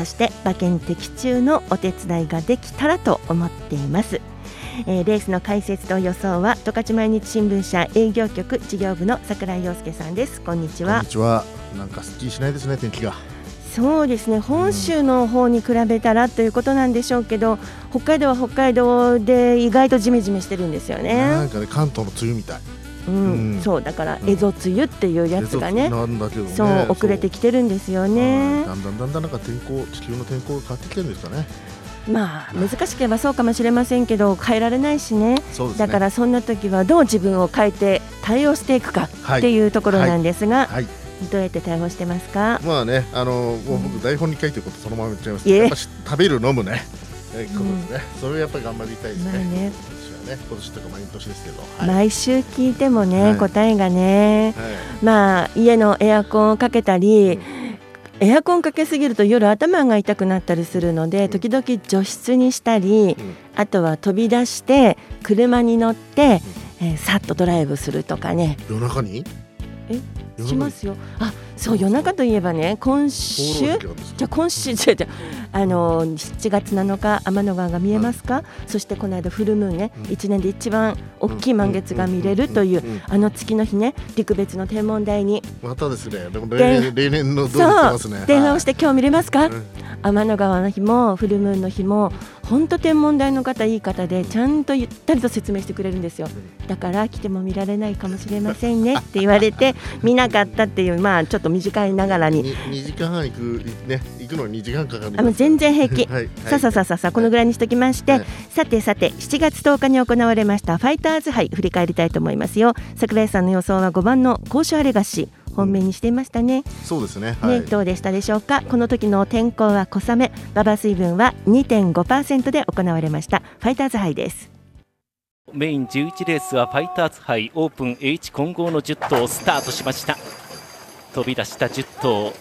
そして馬券的中のお手伝いができたらと思っています。えー、レースの解説と予想は十勝毎日新聞社営業局事業部の櫻井陽介さんです。こんにちは。こんにちは。なんかすっきりしないですね天気が。そうですね。本州の方に比べたらということなんでしょうけど、北海道は北海道で意外とじめじめしてるんですよね。なんかね関東の梅雨みたいうん、うんそうだから蝦夷梅雨っていうやつがね、なんだけどね。そう遅れてきてるんですよね。はいだんだんだんだんなんか天候地球の天候が変わってきてるんですかね。まあ難しければそうかもしれませんけど変えられないしね。ね。だからそんな時はどう自分を変えて対応していくかはいっていうところなんですが、はい。どうやって対応してますか？まあねあのもう僕台本に書いてることそのまま言っちゃいますやっぱし食べる飲むね。えことですね、それをやっぱり頑張りたいですね,、まあねね今年とか毎年ですけど。はい、毎週聞いてもね、はい。答えがねはい。まあ家のエアコンをかけたり、エアコンかけすぎると夜頭が痛くなったりするので時々除湿にしたり、うん。あとは飛び出して車に乗って、えーさっとドライブするとかね。夜中に？え？しますよ。あそう夜中といえばね今放週じゃあ今週じゃ じゃあの7月7日天の川が見えますか、そしてこの間フルムーンね、うん。1年で一番大きい満月が見れるというあの月の日ね陸別の天文台に。またですねでもで例年の通り電話をして今日見れますか、うん天の川の日もフルムーンの日も本当天文台の方いい方でちゃんとゆったりと説明してくれるんですよ。だから来ても見られないかもしれませんねって言われて 見なかったっていうまあちょっと短いながらに。に2時間半行くね行くのに2時間かかるあもう全然平気。はいさあさあさあさあこのぐらいにしときまして、はい。さてさて7月10日に行われましたファイターズ杯振り返りたいと思いますよ。桜井さんの予想は5番の甲州アレガシ本命にしていましたね。そうですね。はい。ねどうでしたでしょうか？この時の天候は小雨。馬場水分は2.5%で行われました。ファイターズ杯です。メイン11レースはファイターズ杯。オープン H 混合の10頭スタートしました。飛び出した10頭。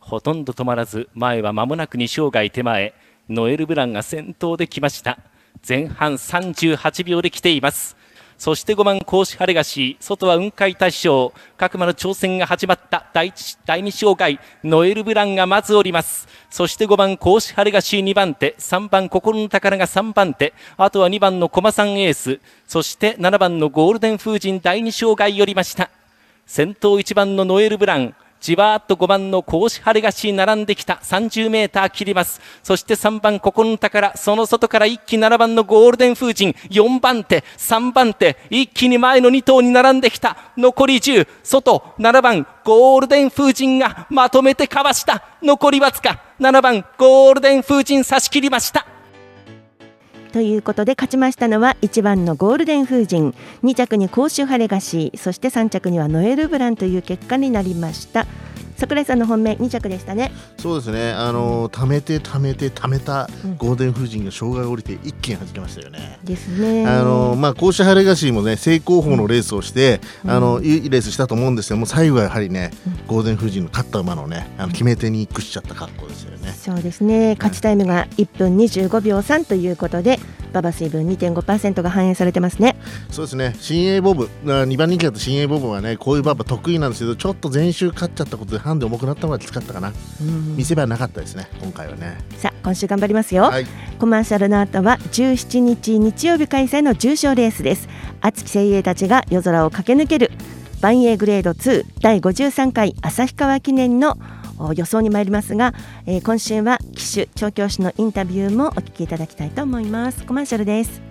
ほとんど止まらず前は間もなく2生涯手前。ノエル・ブランが先頭で来ました。前半38秒で来ていますそして5番甲子晴れがシー外は雲海大将。各馬の挑戦が始まった。第一第2障害ノエル・ブランがまずおります。そして5番甲子晴れがシー2番手。3番心の宝が3番手。あとは2番の駒さんエース。そして7番のゴールデン風神第2障害よりました。先頭1番のノエル・ブラン。じわーっと5番の甲子晴れがし並んできた。30メーター切ります。そして3番ここの宝その外から一気7番のゴールデン風神。4番手3番手一気に前の2頭に並んできた。残り10外7番ゴールデン風神がまとめてかわした。残りわずか7番ゴールデン風神差し切りました。ということで勝ちましたのは1番のゴールデン風神。2着に甲州ハレガシーそして3着にはノエル・ブランという結果になりました。桜井さんの本命2着でしたね。そうですね。あの貯めて貯めて貯めたうん。ゴールデン風神が障害を降りて一気に弾けましたよね。ですね。あのまあ、甲子ハレガシーもね正攻法のレースをして、うん。あのいいレースしたと思うんですけども最後はやはりね、うん。ゴールデン風神の勝った馬のねあの決め手に屈しちゃった格好ですよね。そうですね。勝ちタイムが1分25秒3ということで馬場水分2.5%が反映されてますね。そうですね。新鋭ボブ2番人気だった新鋭ボブはねこういう馬場得意なんですけどちょっと前週勝っちゃったことでハンデ重くなったのがきつかったかな、見せ場なかったですね今回はね。さあ今週頑張りますよ、はい。コマーシャルの後は17日日曜日開催の重賞レースです。熱き精鋭たちが夜空を駆け抜ける。万栄グレード2第53回旭川記念のお予想に参りますが、えー今週は騎手調教師のインタビューもお聞きいただきたいと思います。コマーシャルです。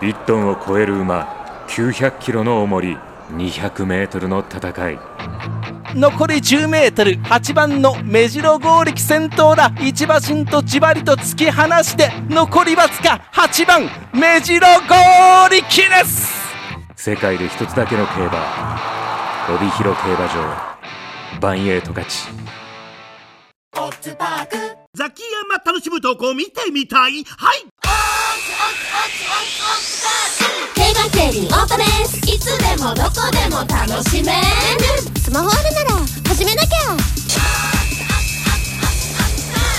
1トンを超える馬900キロの重り200メートルの戦い。残り10メートル8番の目白剛力先頭だ。一馬身とじわりと突き放して残りわずか8番目白剛力です。世界で一つだけの競馬帯広競馬場バンエイト勝ちツパーク。ザキヤマ楽しむとこ見てみたい。はい。定番競輪オートレースいつでもどこでも楽しめるスマホあるなら始めなきゃ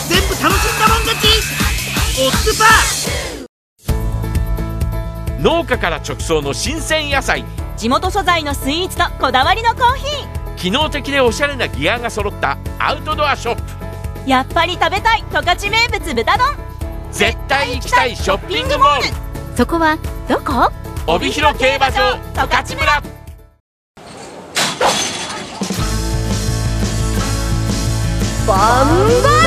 全部楽しんだもん勝ちオッズパー農家から直送の新鮮野菜地元素材のスイーツとこだわりのコーヒー機能的でおしゃれなギアが揃ったアウトドアショップ。やっぱり食べたい十勝名物豚丼。絶対行きたいショッピングモール。そこはどこ？帯広競馬場十勝村。バンバ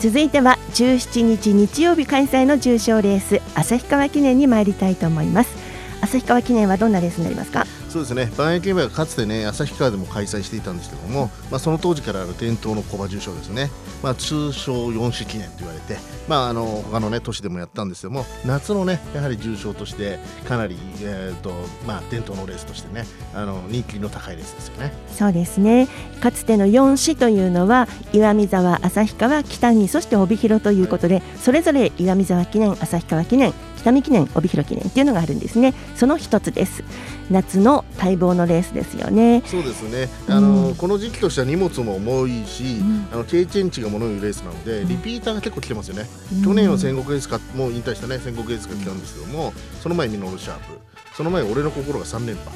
続いては17日日曜日開催の重賞レース旭川記念に参りたいと思います。旭川記念はどんなレースになりますか？そうですね。万栄競馬がかつてね旭川でも開催していたんですけども、まあ、その当時からある伝統の小馬重賞ですね、まあ、通称四種記念と言われて、まあ、あの他のね都市でもやったんですけども夏のねやはり重賞としてかなり、えーとまあ、伝統のレースとしてねあの人気の高いレースですよね。そうですね。かつての4市というのは岩見沢旭川北見そして帯広ということでそれぞれ岩見沢記念旭川記念北見記念帯広記念っていうのがあるんですね。その一つです。夏の待望のレースですよね。そうですね。あの、うん。この時期としては荷物も重いし、ん。あの経験値がものを言うレースなので、リピーターが結構来てますよね、うん。去年は戦国エースか？もう引退したね。戦国エースが来たんですけどもその前ミノルシャープその前俺の心が3連覇。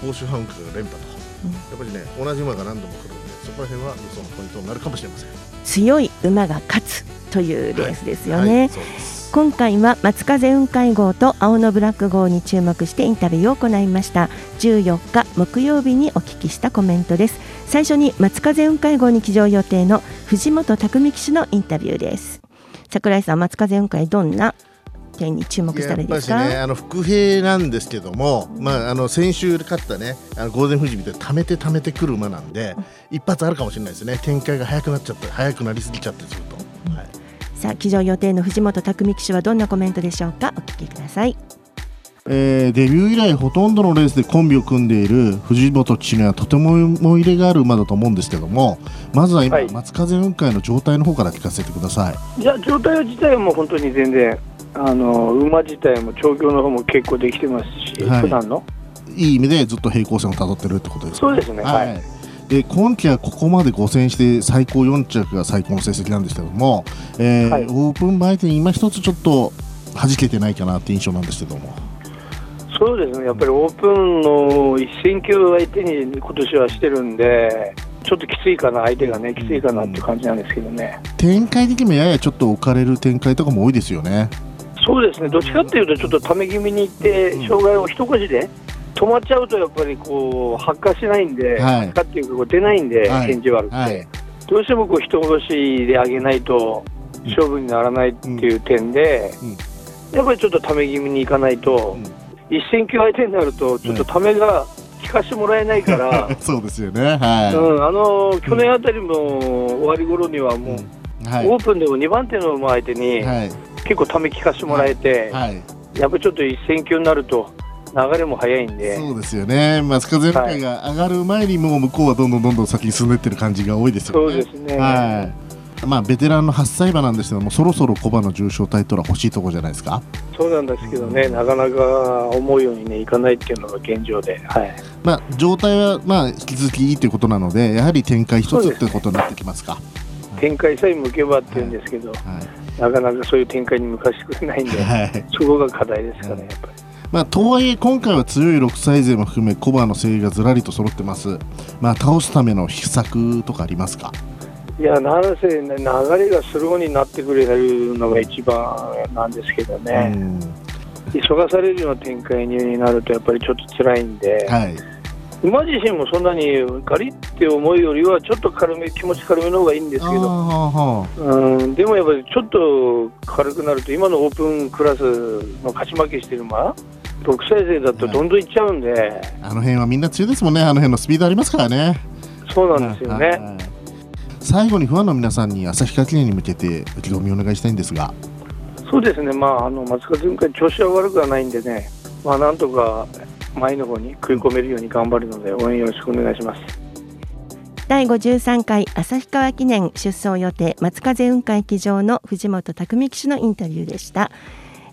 報酬ハンクが連覇と、うん。やっぱりね同じ馬が何度も来るのでそこら辺は予想のポイントになるかもしれません。強い馬が勝つというレースですよね、はい、そうです今回は松風雲海号と青のブラック号に注目してインタビューを行いました。14日木曜日にお聞きしたコメントです。最初に松風雲海号に騎乗予定の藤本匠騎手のインタビューです。桜井さん松風雲海どんな点に注目したらいいですか？やっぱりね、あの伏兵なんですけども、まあ、あの先週勝ったね、あのゴールデン富士みたいに溜めて溜めてくる馬なんで、一発あるかもしれないですね、展開が早くなっちゃって、早くなりすぎちゃってすると。はいさあ騎乗予定の藤本匠騎手はどんなコメントでしょうか？お聞きください。えーデビュー以来ほとんどのレースでコンビを組んでいる藤本騎手にはとても思い入れがある馬だと思うんですけどもまずは今、はい。松風雲海の状態の方から聞かせてください。いや状態自体はもう本当に全然あの馬自体も調教の方も結構できてますし、はい。普段の。いい意味でずっと平行線をたどってるってことですかそうですね。はいで今季はここまで5戦して最高4着が最高の成績なんですけども、えーはい。オープン相手に今一つちょっと弾けてないかなって印象なんですけども。そうですね。やっぱりオープンの一戦級相手に今年はしてるんでちょっときついかな相手がねきついかなって感じなんですけどね。展開的にもややちょっと置かれる展開とかも多いですよね。そうですね。どっちかっていうとちょっとため気味にいって障害を一腰で止まっちゃうとやっぱりこう発火しないんで、はい。発火っていうかこう出ないんで、はい。返事悪くて、はい。どうしてもこう人殺しで上げないと勝負にならないっていう点で、うん。やっぱりちょっとため気味にいかないと、一戦級相手になるとちょっとためが聞かしてもらえないから、そうですよね。はい、うん、あの去年あたりの終わり頃にはもう、はい。オープンでも2番手の馬相手にはい。結構ため聞かしてもらえて、はい。やっぱりちょっと一戦級になると流れも早いんで。そうですよね。松風雲海が上がる前にもう向こうはどんどんどんどん先に進んでってる感じが多いですよね。そうですね。はい。まあベテランの8歳馬なんですけどもそろそろ小馬の重賞タイトルは欲しいところじゃないですか？そうなんですけどね、なかなか思うようにね、いかないっていうのが現状で、はい、まあ状態はまあ引き続きいいということなのでやはり展開一つそうです。ってことになってきますか？展開さえ向けばっていうんですけど、なかなかそういう展開に向かしてくれないんで、はい。そこが課題ですかね、やっぱり。まあ、とはいえ今回は強い6歳勢も含め小馬の精鋭がずらりと揃ってます。まあ倒すための秘策とかありますか？いや、なんせ、ね、流れがスローになってくれるのが一番なんですけどね、急がされるような展開になると、やっぱりちょっと辛いんで、はい。馬自身もそんなにガリって思うよりは、ちょっと軽め、気持ち軽めの方がいいんですけど。あうん。でもやっぱりちょっと軽くなると、今のオープンクラスの勝ち負けしてる馬、6歳生だとどんどんいっちゃうんで、あの辺はみんな強いですもんね。あの辺のスピードありますからね。そうなんですよね。最後にファンの皆さんに旭川記念に向けて意気込みをお願いしたいんですが。そうですね、まあ、あの松風雲海、調子は悪くはないんでね、まあ、なんとか前の方に食い込めるように頑張るので応援よろしくお願いします。第53回旭川記念出走予定松風雲海騎乗の藤本匠騎手のインタビューでした。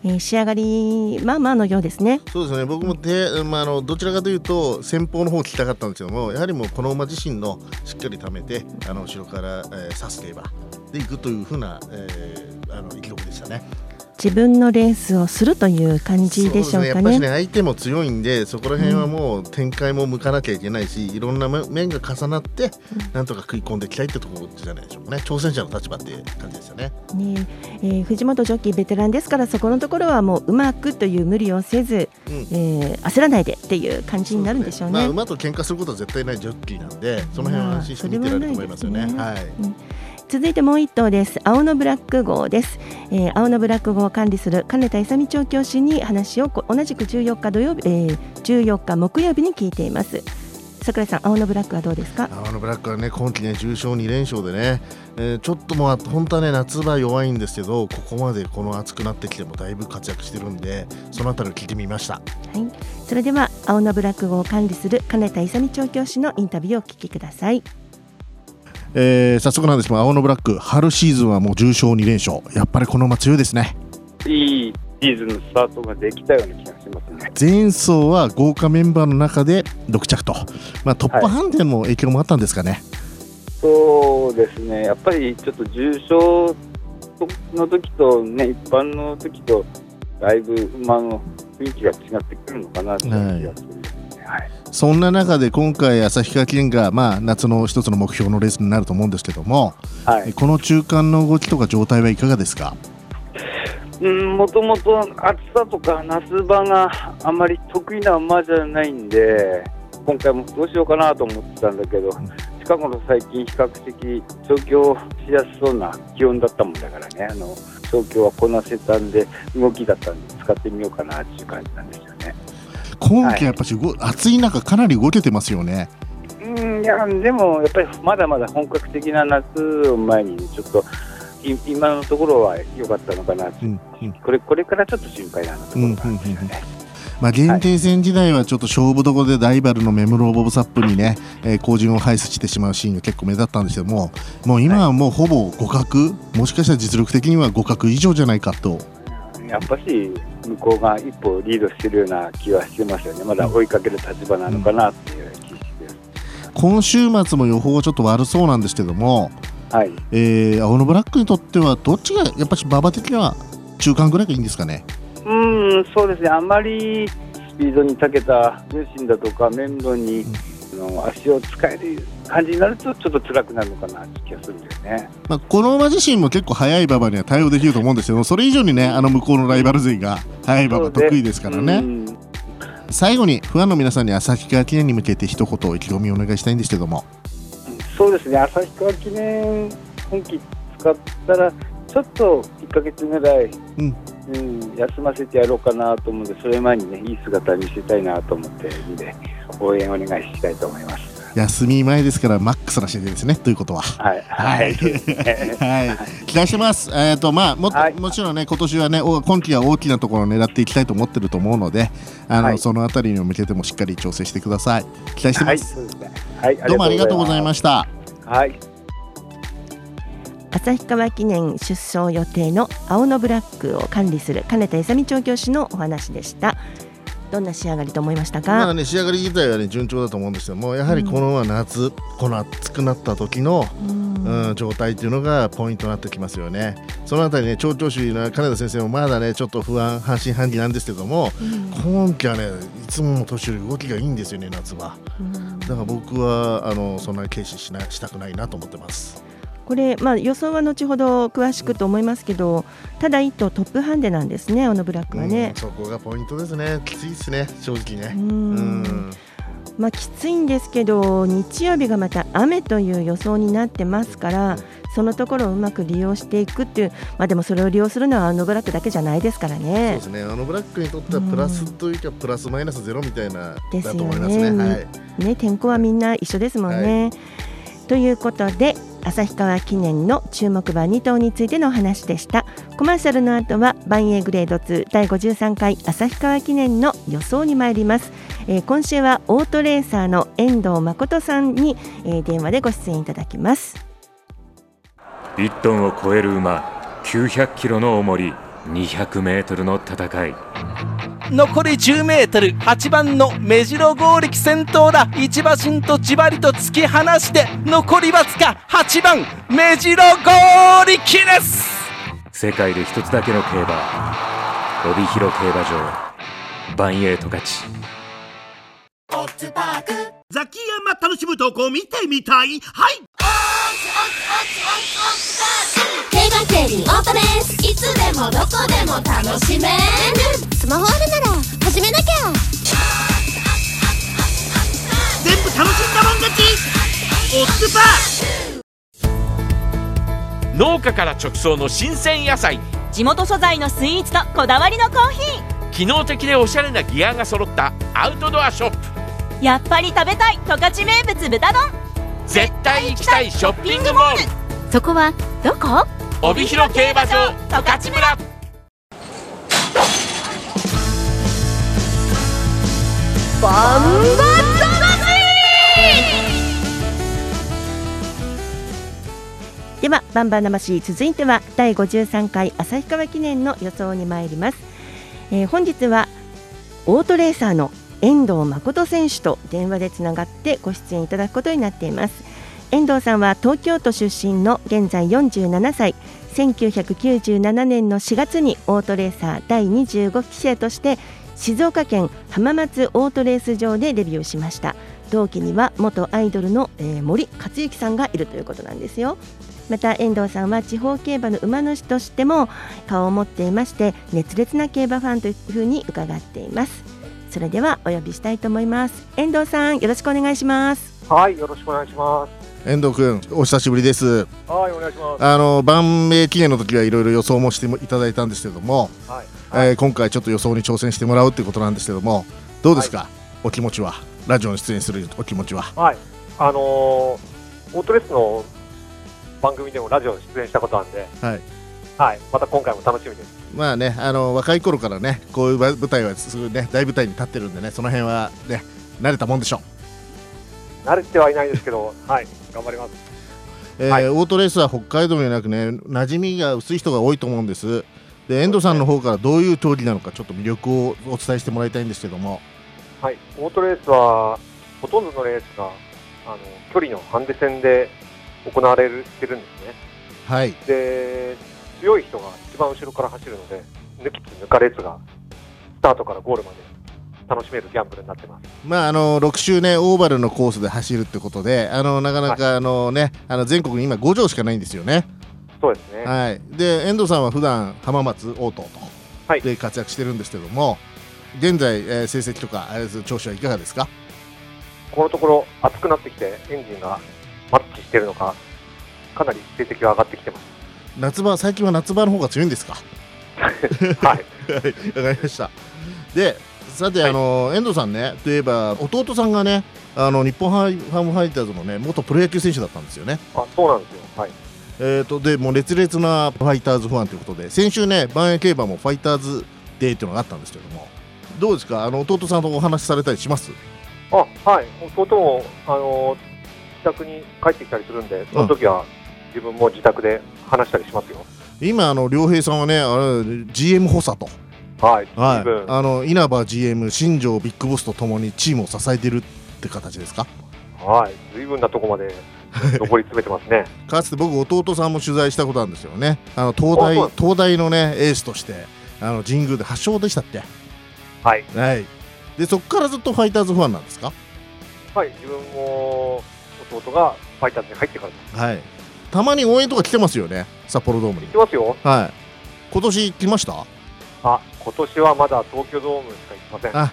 えー、仕上がりまあまあのようですね。そうですね。僕もで、まああのどちらかというと先方の方を聞きたかったんですけども、やはりもうこの馬自身のしっかり貯めてあの後ろから、えー、刺す競馬でいくというふうな、えー、あの意気込みでしたね。自分のレースをするという感じでしょうかね。ね。やっぱりね相手も強いんでそこら辺はもう展開も向かなきゃいけないし、うん、いろんな面が重なって、なんとか食い込んでいきたいってところじゃないでしょうかね。挑戦者の立場って感じですよね。ねえー、藤本ジョッキーベテランですからそこのところはもううまくという無理をせず、うん、えー、焦らないでっていう感じになるんでしょうね。うね。まあ、馬と喧嘩することは絶対ないジョッキーなんでその辺は安心して見てられると思いますよね。ね。はい、うん続いてもう一頭です。青のブラック号です、えー、青のブラック号を管理する金田勇調教師に話を同じく14日土曜日、えー、14日木曜日に聞いています。桜井さん青のブラックはどうですか？青のブラックはね今季ね重賞2連勝でね、えー、ちょっともう本当はね夏場弱いんですけどここまでこの暑くなってきてもだいぶ活躍してるんでそのあたりを聞いてみました。はい。それでは青のブラック号を管理する金田勇調教師のインタビューをお聞きくださいえー、早速なんですが青のブラック春シーズンはもう重賞2連勝。やっぱりこの馬強いですね。いいシーズンのスタートができたような気がしますね。前走は豪華メンバーの中で6着と、まあ、トップハンデの影響もあったんですかね、はい、そうですね。やっぱりちょっと重賞の時とね一般の時とだいぶ馬の雰囲気が違ってくるのかなという気がするんですね、はいそんな中で今回、旭川記念が、まあ、夏の一つの目標のレースになると思うんですけども、はい、この中間の動きとか状態はいかがですか？もともと暑さとか夏場があまり得意な馬じゃないんで今回もどうしようかなと思ってたんだけど、近頃最近比較的調教しやすそうな気温だったもんだからね。あの調教はこなせたんで動きだったんで使ってみようかなっていう感じなんですよ。ね。今季やっぱし、はい、暑い中かなり動けてますよね。うんいやでもやっぱりまだまだ本格的な夏を前にちょっと今のところは良かったのかな、うんうん、これこれからちょっと心配なところがあるんですよね。まあ、限定戦時代はちょっと勝負どころでライバルのメムローボブサップにね、えー、後陣を排出してしまうシーンが結構目立ったんですけどももう今はもうほぼ互角？もしかしたら実力的には互角以上じゃないかと。やっぱし向こうが一歩リードしてるような気はしてますよね、まだ追いかける立場なのかなっていう気がして、今週末も予報はちょっと悪そうなんですけども、はい。えー、青のブラックにとっては、どっちがやっぱり馬場的には中間ぐらいがいいんですかね？うんそうですね。あんまりスピードに長けた重心だとか面倒に、うん、の足を使える感じになるとちょっと辛くなるのかなって気がするんだよね、まあ、この馬自身も結構速い馬場には対応できると思うんですけどそれ以上にねあの向こうのライバル勢が速い馬場得意ですからね。最後にファンの皆さんに旭川記念に向けて一言意気込みをお願いしたいんですけども。そうですね。旭川記念本気使ったらちょっと1か月ぐらい、うん、うん、休ませてやろうかなと思うんでそれ前にねいい姿見せたいなと思っているんで応援お願いしたいと思います。休み前ですからマックスな試合ですねということは。はい。はい。はい。期待してます。えっ、ー、とまあもはい、もちろんね今年はね今季は大きなところを狙っていきたいと思ってると思うので、あの、はい、そのあたりに向けてもしっかり調整してください。期待してます。はい。はい、どうもありがとうございました。はい。旭川記念出走予定の青のブラックを管理する金田勇調教師のお話でした。どんな仕上がりと思いましたか、まあね、仕上がり自体は、ね、順調だと思うんですけどもやはりこの夏、うん、この暑くなった時の、うん、うん、状態っていうのがポイントになってきますよね。そのあたりね調教師の金田先生もまだねちょっと不安半信半疑なんですけども、うん、今季はねいつもの年より動きがいいんですよね夏は。だから僕はあのそんなに軽視しなしたくないなと思ってます。これ、まあ、予想は後ほど詳しくと思いますけどただ1頭トップハンデなんですね、オノブラックはね。そこがポイントですね、きついですね、正直ね。うん。まあ、きついんですけど日曜日がまた雨という予想になってますからそのところをうまく利用していくっていう、まあ、でもそれを利用するのはあのブラックだけじゃないですからね。そうですね。あのブラックにとってはプラスというか、プラスマイナスゼロみたいなですよねね、はい、ね天候はみんな一緒ですもんね。はい、ということで旭川記念の注目馬2頭についてのお話でした。コマーシャルの後は万栄グレード2第53回旭川記念の予想に参ります。えー、今週はオートレーサーの遠藤誠さんに、えー、電話でご出演いただきます。1トンを超える馬900キロの重り200メートルの戦い。残り10メートル。8番の目白剛力先頭だ。一馬身とじわりと突き放して残りわずか8番目白剛力です。世界で一つだけの競馬。帯広競馬場。バンエイト勝ちザキヤマ楽しむ投稿見てみたい。はい。競馬競輪オートレースいつでもどこでも楽しめるスマホあるなら始めなきゃ。全部楽しんだもん勝ち。オッズパー農家から直送の新鮮野菜。地元素材のスイーツとこだわりのコーヒー。機能的でおしゃれなギアが揃ったアウトドアショップ。やっぱり食べたい十勝名物豚丼。絶対行きたいショッピングモール。そこはどこ？帯広競馬場十勝村バンバ魂ではバンバン魂続いては第53回旭川記念の予想に参ります、えー、本日はオートレーサーの遠藤誠選手と電話でつながってご出演いただくことになっています。遠藤さんは東京都出身の現在47歳。1997年の4月にオートレーサー第25期生として静岡県浜松オートレース場でデビューしました。同期には元アイドルの、えー、森克行さんがいるということなんですよ。また遠藤さんは地方競馬の馬主としても顔を持っていまして熱烈な競馬ファンというふうに伺っています。それではお呼びしたいと思います。遠藤さんよろしくお願いします。はいよろしくお願いします。遠藤君お久しぶりです。はいお願いします。あの万名記念の時はいろいろ予想もしていただいたんですけども、はいはい、えー、今回ちょっと予想に挑戦してもらうっていうことなんですけどもどうですか、はい、お気持ちは？ラジオに出演するお気持ちは。はい。あのー、オートレースの番組でもラジオに出演したことなんで、はい、はい、また今回も楽しみです。まあね、あの若い頃からね、こういう舞台はすぐね、大舞台に立ってるんでね、その辺はね、慣れたもんでしょう。慣れてはいないですけど、はい、頑張ります。えーはい、オートレースは北海道になくね、馴染みが薄い人が多いと思うんです。で、遠藤さんの方からどういう競技なのか、ちょっと魅力をお伝えしてもらいたいんですけども。はい、オートレースは、ほとんどのレースが、あの距離のハンデ戦で行われてるんですね。はい、で強い人が一番後ろから走るので抜きつ抜かれつがスタートからゴールまで楽しめるギャンブルになってます。まああの6周ねオーバルのコースで走るってことで、あのなかなかあのね、はい、あの全国に今5条しかないんですよね。そうですね。はい。で遠藤さんは普段浜松オートとで活躍してるんですけども、現在、えー、成績とか調子はいかがですか？このところ暑くなってきてエンジンがマッチしてるのかかなり成績が上がってきてます。夏場最近は夏場の方が強いんですか？はいわかりました。でさて、はい、あの遠藤さんねといえば弟さんがねあの日本ハムファイターズのね元プロ野球選手だったんですよね。あそうなんですよ。はいえーと、でもう烈烈なファイターズファンということで先週ね万栄競馬もファイターズデーっていうのがあったんですけどもどうですか？あの弟さんとお話しされたりします？あはい。弟もあの自宅に帰ってきたりするんでその時は自分も自宅で話したりしますよ。今あの良平さんはねあれ GM 補佐と。はい、はい、あの稲葉 GM 新庄ビッグボスとともにチームを支えてるって形ですか？はい。随分なとこまで上り詰めてますね。かつて僕弟さんも取材したことあるんですよね。あの東大東大のねエースとしてあの神宮で発祥でしたっけはい、はい、でそこからずっとファイターズファンなんですか？はい。自分も弟がファイターズに入ってからはい。たまに応援とか来てますよね。札幌ドームに。来ますよ。はい。今年来ました？あ今年はまだ東京ドームしか行きません。あ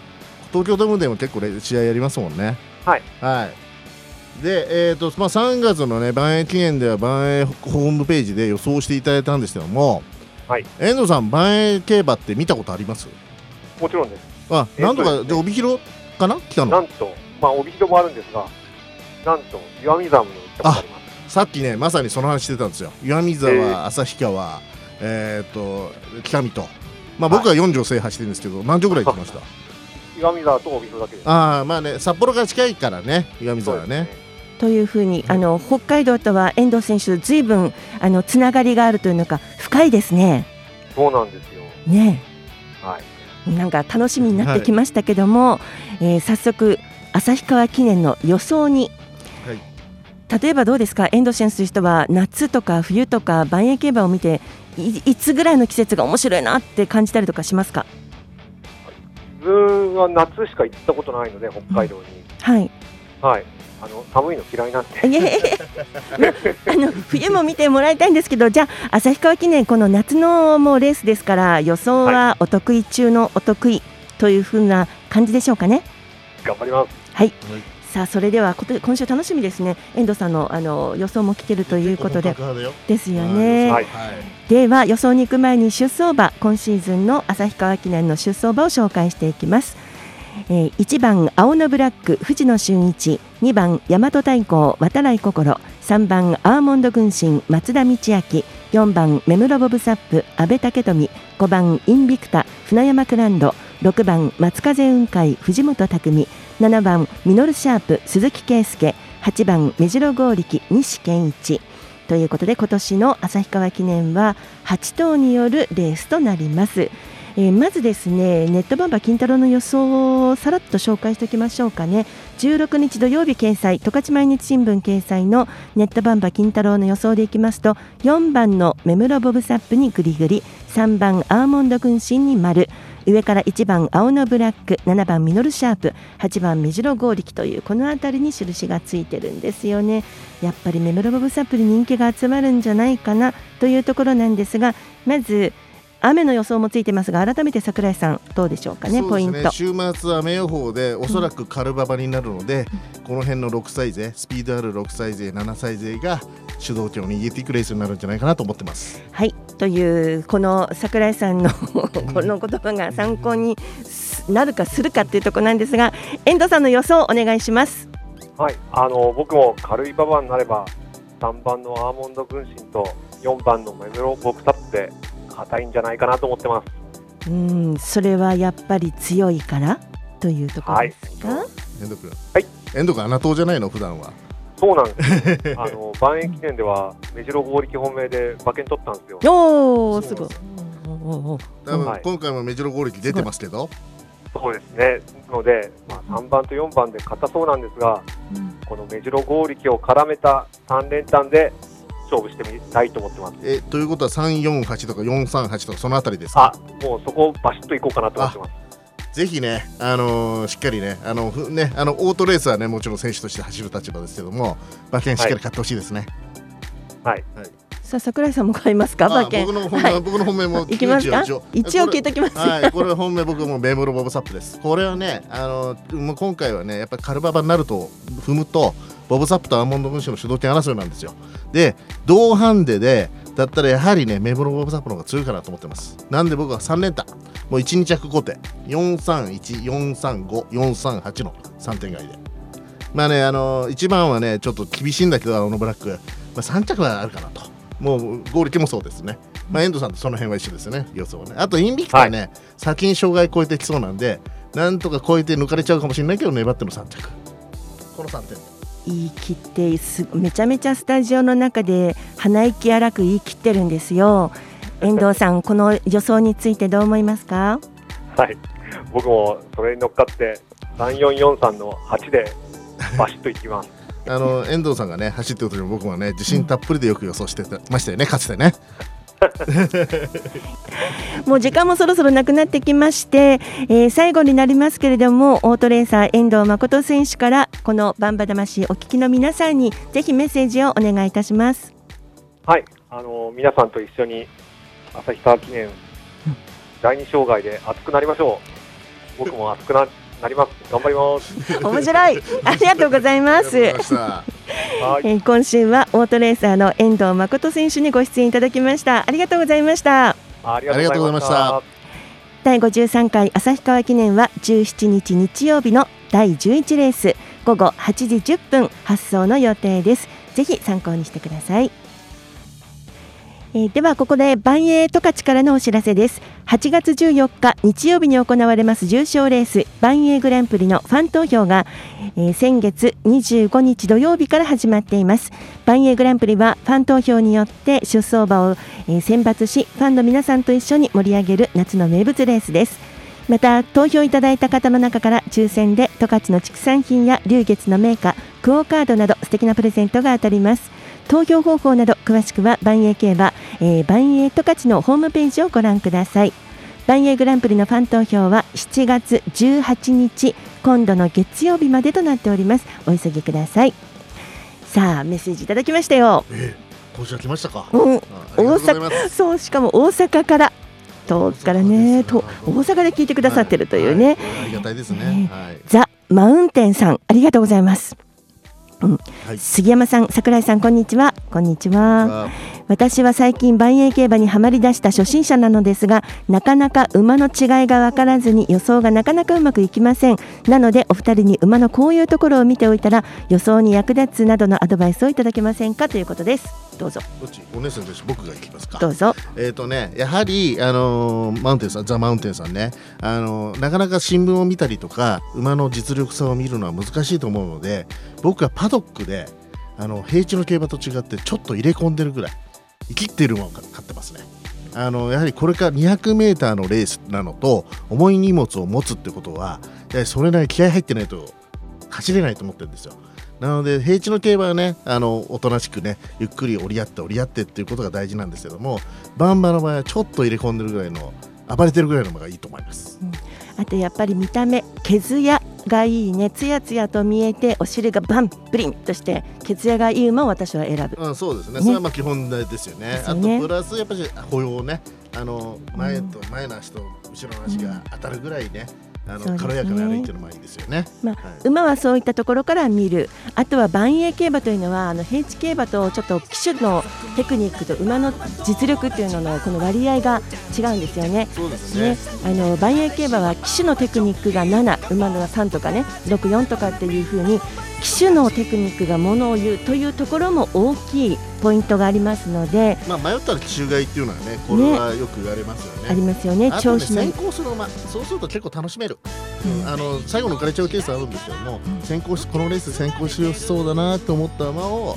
東京ドームでも結構試合やりますもんね。はい。はいでえーとまあ、3月のね万栄記念では万栄ホームページで予想していただいたんですけども、はい、遠藤さん万栄競馬って見たことあります？もちろんです。あ、なんとか、ね、で帯広かな？来たの。なんとまあ帯広もあるんですがなんと岩見沢も行ったことあります。さっきねまさにその話してたんですよ。岩見沢、旭川えー、っと北見と。まあ僕は4条制覇してるんですけど、何条ぐらい行きました？岩見沢と帯広だけです。ああまあね札幌から近いからね岩見沢はね。というふうにあの北海道とは遠藤選手ずいぶんあのつながりがあるというのか深いですね。そうなんですよ。ね。はい。なんか楽しみになってきましたけども、はい、えー、早速旭川記念の予想に、はい、例えばどうですか？遠藤選手とは夏とか冬とか万栄競馬を見ていつぐらいの季節が面白いなって感じたりとかしますか？自分は夏しか行ったことないので北海道に、はい、はい、あの寒いの嫌いなんで。いやいやあの冬も見てもらいたいんですけど、じゃあ旭川記念この夏のもうレースですから予想はお得意中のお得意というふうな感じでしょうかね？頑張ります。はい。さあそれでは今週楽しみですね。遠藤さんのあの予想も聞けるということでですよね。はい、では予想に行く前に出走馬今シーズンの旭川記念の出走馬を紹介していきます。えー、1番青のブラック藤野俊一2番大和太鼓渡来心。3番アーモンド軍神松田道明。4番目室ボブサップ阿部武富。5番インビクタ船山クランド。6番松風雲海藤本匠。7番ミノルシャープ鈴木圭介。8番目白剛力西健一。ということで今年の旭川記念は8頭によるレースとなります。えー、まずですねネットバンバ金太郎の予想をさらっと紹介しておきましょうかね。16日土曜日掲載十勝毎日新聞掲載のネットバンバ金太郎の予想でいきますと4番の目室ボブサップにグリグリ3番アーモンド軍神に丸上から1番青のブラック7番ミノルシャープ8番目白剛力というこの辺りに印がついてるんですよね。やっぱり目室ボブサップに人気が集まるんじゃないかなというところなんですがまず雨の予想もついてますが改めて櫻井さんどうでしょうかね、ね、ポイント。週末雨予報でおそらくカルババになるので、うん、この辺の6歳勢スピードある6歳勢7歳勢が主導権を握っていくレースになるんじゃないかなと思ってます。はい。というこの櫻井さんの この言葉が参考になるかするかっていうところなんですが遠藤さんの予想お願いします。はい。あの僕も軽い馬場になれば3番のアーモンド軍神と4番のメムロボクタップで硬いんじゃないかなと思ってます。うんそれはやっぱり強いからというところですか？はい、遠藤君。はい。遠藤君穴党じゃないの普段は。そうなんです。あの万円記念では目白合力本命で馬券取ったんですよ。おおすごい。多分今回も目白合力出てますけど。そうですね。ので、まあ、3番と4番で硬そうなんですが、うん、この目白合力を絡めた3連単で勝負してみたいと思ってます。えということは348とか438とかそのあたりですか？あもうそこをバシッといこうかなと思ってます。ぜひね、あのー、しっかりね、あのね、あのオートレースはね、もちろん選手として走る立場ですけども、馬券しっかり買ってほしいですね。はい。はい、さあ、桜井さんも買いますか、馬券。僕の本命、はい、僕の本命も。いきますか？一応聞いときます。はい、これは本命、僕もベームロボブサップです。これはね、あの、もう今回はね、やっぱりカルババになると、踏むと。ボブ・サップとアーモンド分子の主導権争いなんですよ。で、同ハンデで、だったらやはりね、メブロボブ・サップの方が強いかなと思ってます。なんで僕は3連単、もう1、2着5手、431、435、438の3点外で。まあね、あのー、1番はね、ちょっと厳しいんだけど、あのブラック、まあ、3着はあるかなと。もう合力もそうですね。まあ、遠藤さんとその辺は一緒ですよね、予想はね。あと、インビキターね、はい、先に障害超えてきそうなんで、なんとか超えて抜かれちゃうかもしれないけど、粘っての3着。この3点。言い切ってすめちゃめちゃスタジオの中で鼻息荒く言い切ってるんですよ。遠藤さんこの予想についてどう思いますか？はい。僕もそれに乗っかって3443の8でバシッといきます。あの遠藤さんがね走ってる時も僕もね自信たっぷりでよく予想してましたよねかつてねもう時間もそろそろなくなってきまして、えー、最後になりますけれどもオートレーサー遠藤誠選手からこのバンバ魂お聞きの皆さんにぜひメッセージをお願いいたします。はいあの皆さんと一緒に旭川記念第二障害で熱くなりましょう。僕も熱くななります。頑張ります。面白い。ありがとうございますえー、今週はオートレーサーの遠藤誠選手にご出演いただきました。ありがとうございました。ありがとうございました。第53回旭川記念は17日日曜日の第11レース。午後8時10分発送の予定です。ぜひ参考にしてくださいえー、ではここで万栄十勝からのお知らせです。8月14日日曜日に行われます重賞レース万栄グランプリのファン投票が、えー、先月25日土曜日から始まっています。万栄グランプリはファン投票によって出走馬を、えー、選抜しファンの皆さんと一緒に盛り上げる夏の名物レースです。また投票いただいた方の中から抽選で十勝の畜産品や龍月の銘菓クオ・カードなど素敵なプレゼントが当たります。投票方法など詳しくは万栄競馬、えー、万栄十勝のホームページをご覧ください。万栄グランプリのファン投票は7月18日今度の月曜日までとなっております。お急ぎください。さあメッセージいただきましたよ、えー、今週来ましたか、うん、大阪そうしかも大阪から。遠くからねと大阪で聞いてくださってるというね、はい。はい、ありがたいですね、はい、ザ・マウンテンさんありがとうございますうんはい、杉山さん、櫻井さん、こんにちは。こんにちは。私は最近万栄競馬にはまり出した初心者なのですが、なかなか馬の違いが分からずに予想がなかなかうまくいきません。なので、お二人に馬のこういうところを見ておいたら、予想に役立つなどのアドバイスをいただけませんかということです。どうぞ。どっち、お姉さんです。僕が行きますか。どうぞ。えっ、ー、とね、やはり、あのー、マウンテンさん、ザ・マウンテンさんね、あのー、なかなか新聞を見たりとか、馬の実力差を見るのは難しいと思うので、僕はパドックで。あの平地の競馬と違ってちょっと入れ込んでるぐらい生きってるものが勝ってますね。あのやはりこれから 200m のレースなのと重い荷物を持つってことはやはりそれなりに気合入ってないと走れないと思ってるんですよ。なので平地の競馬はねあのおとなしくねゆっくり折り合って折り合ってっていうことが大事なんですけどもバンバの場合はちょっと入れ込んでるぐらいの暴れてるぐらいの馬がいいと思います。うんあとやっぱり見た目毛艶がいいねつやつやと見えてお尻がバンプリンとして毛艶がいい馬を私は選ぶ、うん、そうですね、ね、それはまあ基本ですよね、ね、あとプラスやっぱり歩様ね。あの前と前の足と後ろの足が当たるぐらいね、うんあの、ね、軽やかに歩いてる前いいですよね、まあ、はい、馬はそういったところから見る。あとは万栄競馬というのはあの平地競馬とちょっと騎手のテクニックと馬の実力っていうののこの割合が違うんですよね。そうですね、ね、あの万栄競馬は騎手のテクニックが7馬の3とかね64とかっていうふうに騎手のテクニックがものを言うというところも大きいポイントがありますので、まあ、迷ったら騎手買いっていうのはねこれはよく言われますよね、ね、ありますよね。調子の先行する馬そうすると結構楽しめる、うん、あの最後抜かれちゃうケースあるんですけども、うん、先行しこのレース先行しそうだなと思った馬を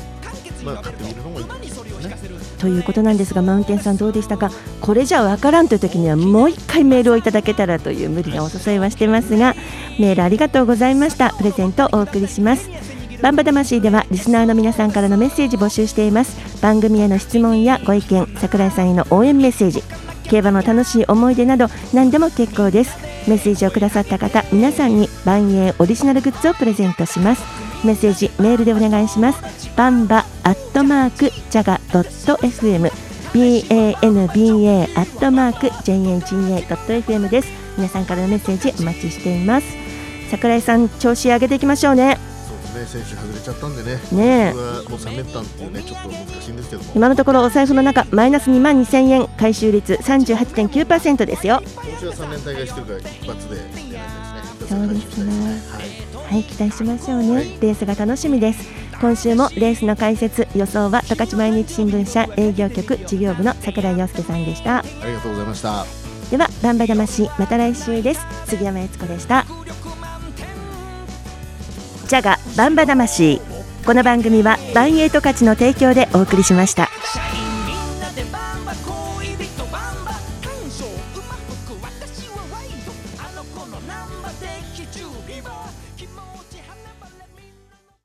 まあ、買ってみるのもいいといますね。ということなんですがマウンテンさんどうでしたか？これじゃわからんという時にはもう一回メールをいただけたらという無理なお誘いはしてますがメールありがとうございました。プレゼントお送りします。バンバ魂ではリスナーの皆さんからのメッセージ募集しています。番組への質問やご意見桜井さんへの応援メッセージ。競馬の楽しい思い出など何でも結構です。メッセージをくださった方皆さんに万栄オリジナルグッズをプレゼントします。メッセージメールでお願いします。バンバアットマークジャガドット FM banba アットマーク jaga.fm です。皆さんからのメッセージお待ちしています。桜井さん調子上げていきましょうね。ね選手外れちゃったんでね。ねはもう3連単っていうねちょっと難しいんですけど。今のところお財布の中マイナス2万2000円回収率38.9%ですよ。今週は3連単がしてるから一発でそうですね。はい、はい、期待しましょうね、はい、レースが楽しみです今週もレースの解説予想は十勝毎日新聞社営業局事業部の櫻井陽介さんでした。ありがとうございました。ではバンバ魂また来週です。杉山悦子でしたジャガバンバ魂この番組はバンエイト価値の提供でお送りしました。